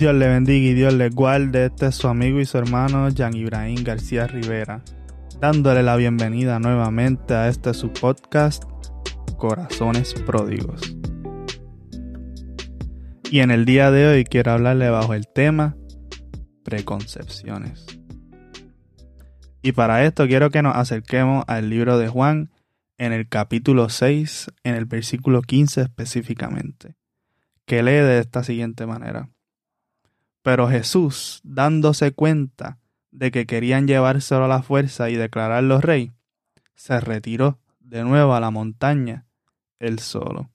Dios le bendiga y Dios le guarde. Este es su amigo y su hermano Jan Ibrahim García Rivera, dándole la bienvenida nuevamente a este su podcast Corazones Pródigos. Y en el día de hoy quiero hablarle bajo el tema preconcepciones. Y para esto quiero que nos acerquemos al libro de Juan en el capítulo 6, en el versículo 15 específicamente, que lee de esta siguiente manera. Pero Jesús, dándose cuenta de que querían llevárselo a la fuerza y declararlo rey, se retiró de nuevo a la montaña él solo.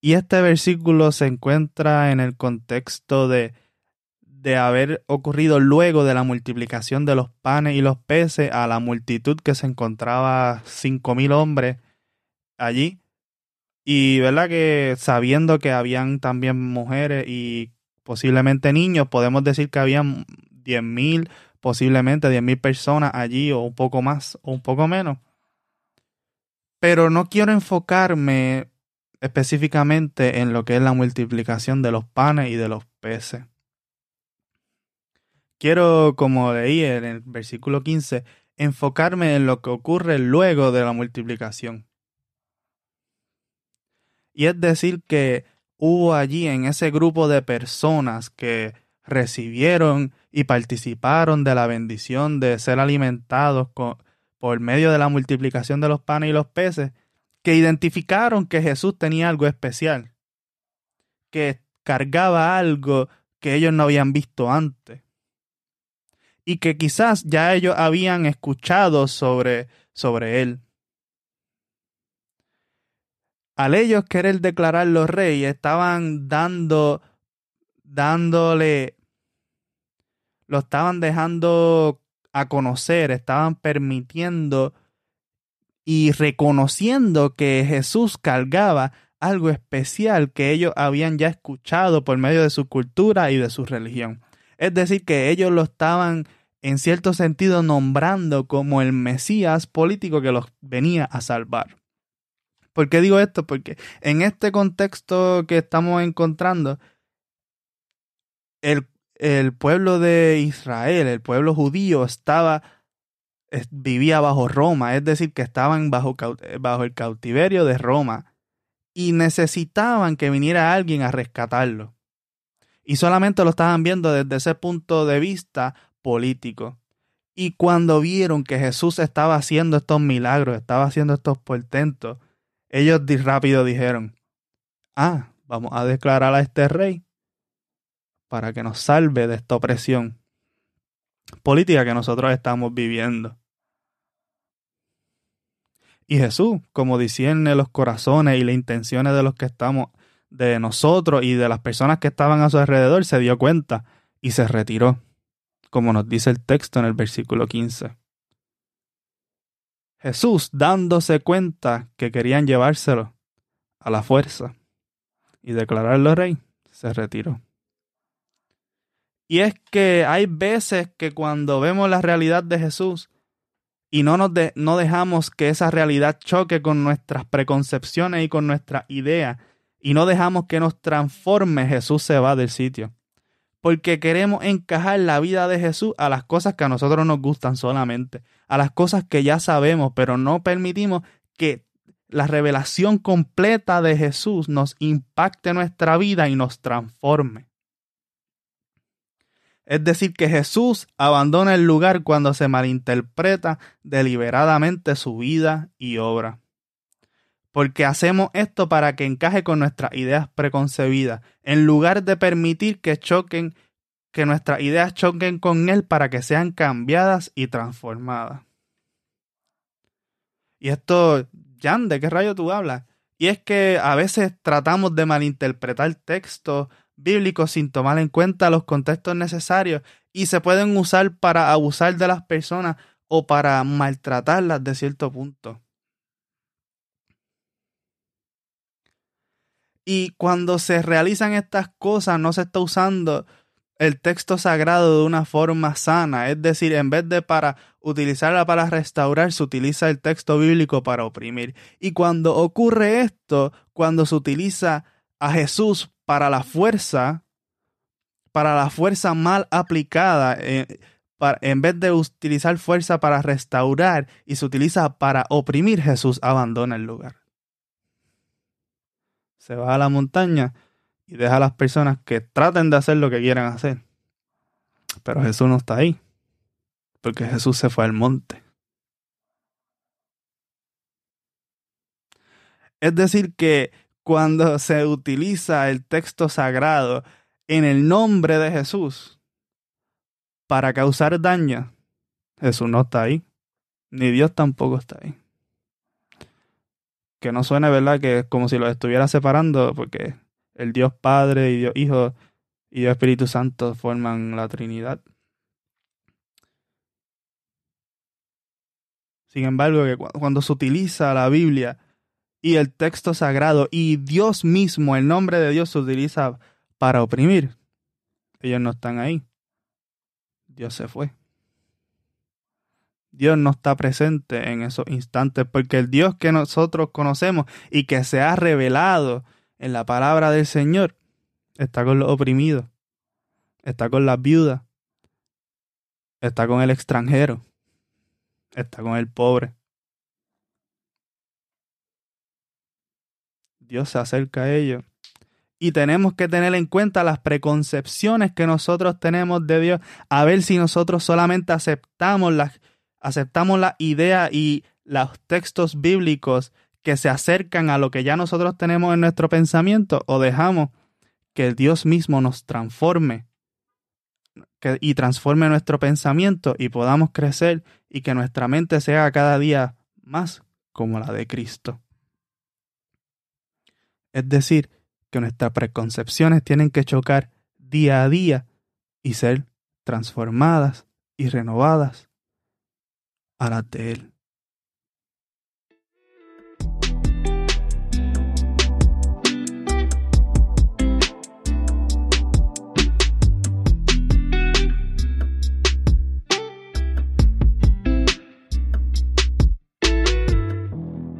Y este versículo se encuentra en el contexto de, de haber ocurrido luego de la multiplicación de los panes y los peces a la multitud que se encontraba cinco mil hombres allí y verdad que sabiendo que habían también mujeres y posiblemente niños, podemos decir que habían diez mil, posiblemente diez mil personas allí o un poco más o un poco menos. Pero no quiero enfocarme específicamente en lo que es la multiplicación de los panes y de los peces. Quiero, como leí en el versículo 15, enfocarme en lo que ocurre luego de la multiplicación. Y es decir que hubo allí en ese grupo de personas que recibieron y participaron de la bendición de ser alimentados por medio de la multiplicación de los panes y los peces, que identificaron que Jesús tenía algo especial, que cargaba algo que ellos no habían visto antes, y que quizás ya ellos habían escuchado sobre, sobre él al ellos querer declararlo rey, estaban dando, dándole, lo estaban dejando a conocer, estaban permitiendo y reconociendo que Jesús cargaba algo especial que ellos habían ya escuchado por medio de su cultura y de su religión. Es decir, que ellos lo estaban en cierto sentido nombrando como el Mesías político que los venía a salvar. ¿Por qué digo esto? Porque en este contexto que estamos encontrando, el, el pueblo de Israel, el pueblo judío, estaba vivía bajo Roma, es decir, que estaban bajo, bajo el cautiverio de Roma y necesitaban que viniera alguien a rescatarlo. Y solamente lo estaban viendo desde ese punto de vista político. Y cuando vieron que Jesús estaba haciendo estos milagros, estaba haciendo estos portentos, ellos rápido dijeron, ah, vamos a declarar a este rey para que nos salve de esta opresión política que nosotros estamos viviendo. Y Jesús, como discierne los corazones y las intenciones de los que estamos, de nosotros y de las personas que estaban a su alrededor, se dio cuenta y se retiró, como nos dice el texto en el versículo 15. Jesús, dándose cuenta que querían llevárselo a la fuerza y declararlo rey, se retiró. Y es que hay veces que cuando vemos la realidad de Jesús y no, nos no dejamos que esa realidad choque con nuestras preconcepciones y con nuestra idea y no dejamos que nos transforme, Jesús se va del sitio porque queremos encajar la vida de Jesús a las cosas que a nosotros nos gustan solamente, a las cosas que ya sabemos, pero no permitimos que la revelación completa de Jesús nos impacte nuestra vida y nos transforme. Es decir, que Jesús abandona el lugar cuando se malinterpreta deliberadamente su vida y obra porque hacemos esto para que encaje con nuestras ideas preconcebidas, en lugar de permitir que choquen, que nuestras ideas choquen con Él para que sean cambiadas y transformadas. Y esto, Jan, ¿de qué rayo tú hablas? Y es que a veces tratamos de malinterpretar textos bíblicos sin tomar en cuenta los contextos necesarios y se pueden usar para abusar de las personas o para maltratarlas de cierto punto. Y cuando se realizan estas cosas, no se está usando el texto sagrado de una forma sana. Es decir, en vez de para utilizarla para restaurar, se utiliza el texto bíblico para oprimir. Y cuando ocurre esto, cuando se utiliza a Jesús para la fuerza, para la fuerza mal aplicada, eh, en vez de utilizar fuerza para restaurar y se utiliza para oprimir, Jesús abandona el lugar. Se va a la montaña y deja a las personas que traten de hacer lo que quieran hacer. Pero Jesús no está ahí, porque Jesús se fue al monte. Es decir, que cuando se utiliza el texto sagrado en el nombre de Jesús para causar daño, Jesús no está ahí, ni Dios tampoco está ahí. Que no suene, ¿verdad? Que es como si los estuviera separando, porque el Dios Padre y Dios Hijo y Dios Espíritu Santo forman la Trinidad. Sin embargo, que cuando se utiliza la Biblia y el texto sagrado y Dios mismo, el nombre de Dios se utiliza para oprimir. Ellos no están ahí. Dios se fue. Dios no está presente en esos instantes porque el Dios que nosotros conocemos y que se ha revelado en la palabra del Señor está con los oprimidos, está con las viudas, está con el extranjero, está con el pobre, Dios se acerca a ellos. Y tenemos que tener en cuenta las preconcepciones que nosotros tenemos de Dios, a ver si nosotros solamente aceptamos las, aceptamos la idea y los textos bíblicos que se acercan a lo que ya nosotros tenemos en nuestro pensamiento o dejamos que Dios mismo nos transforme y transforme nuestro pensamiento y podamos crecer y que nuestra mente sea cada día más como la de Cristo. Es decir, que nuestras preconcepciones tienen que chocar día a día y ser transformadas y renovadas a la de Él.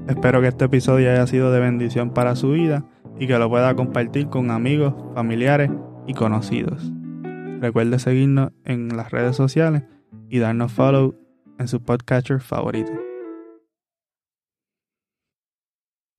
Espero que este episodio haya sido de bendición para su vida y que lo pueda compartir con amigos, familiares y conocidos. Recuerde seguirnos en las redes sociales y darnos follow en su podcatcher favorito.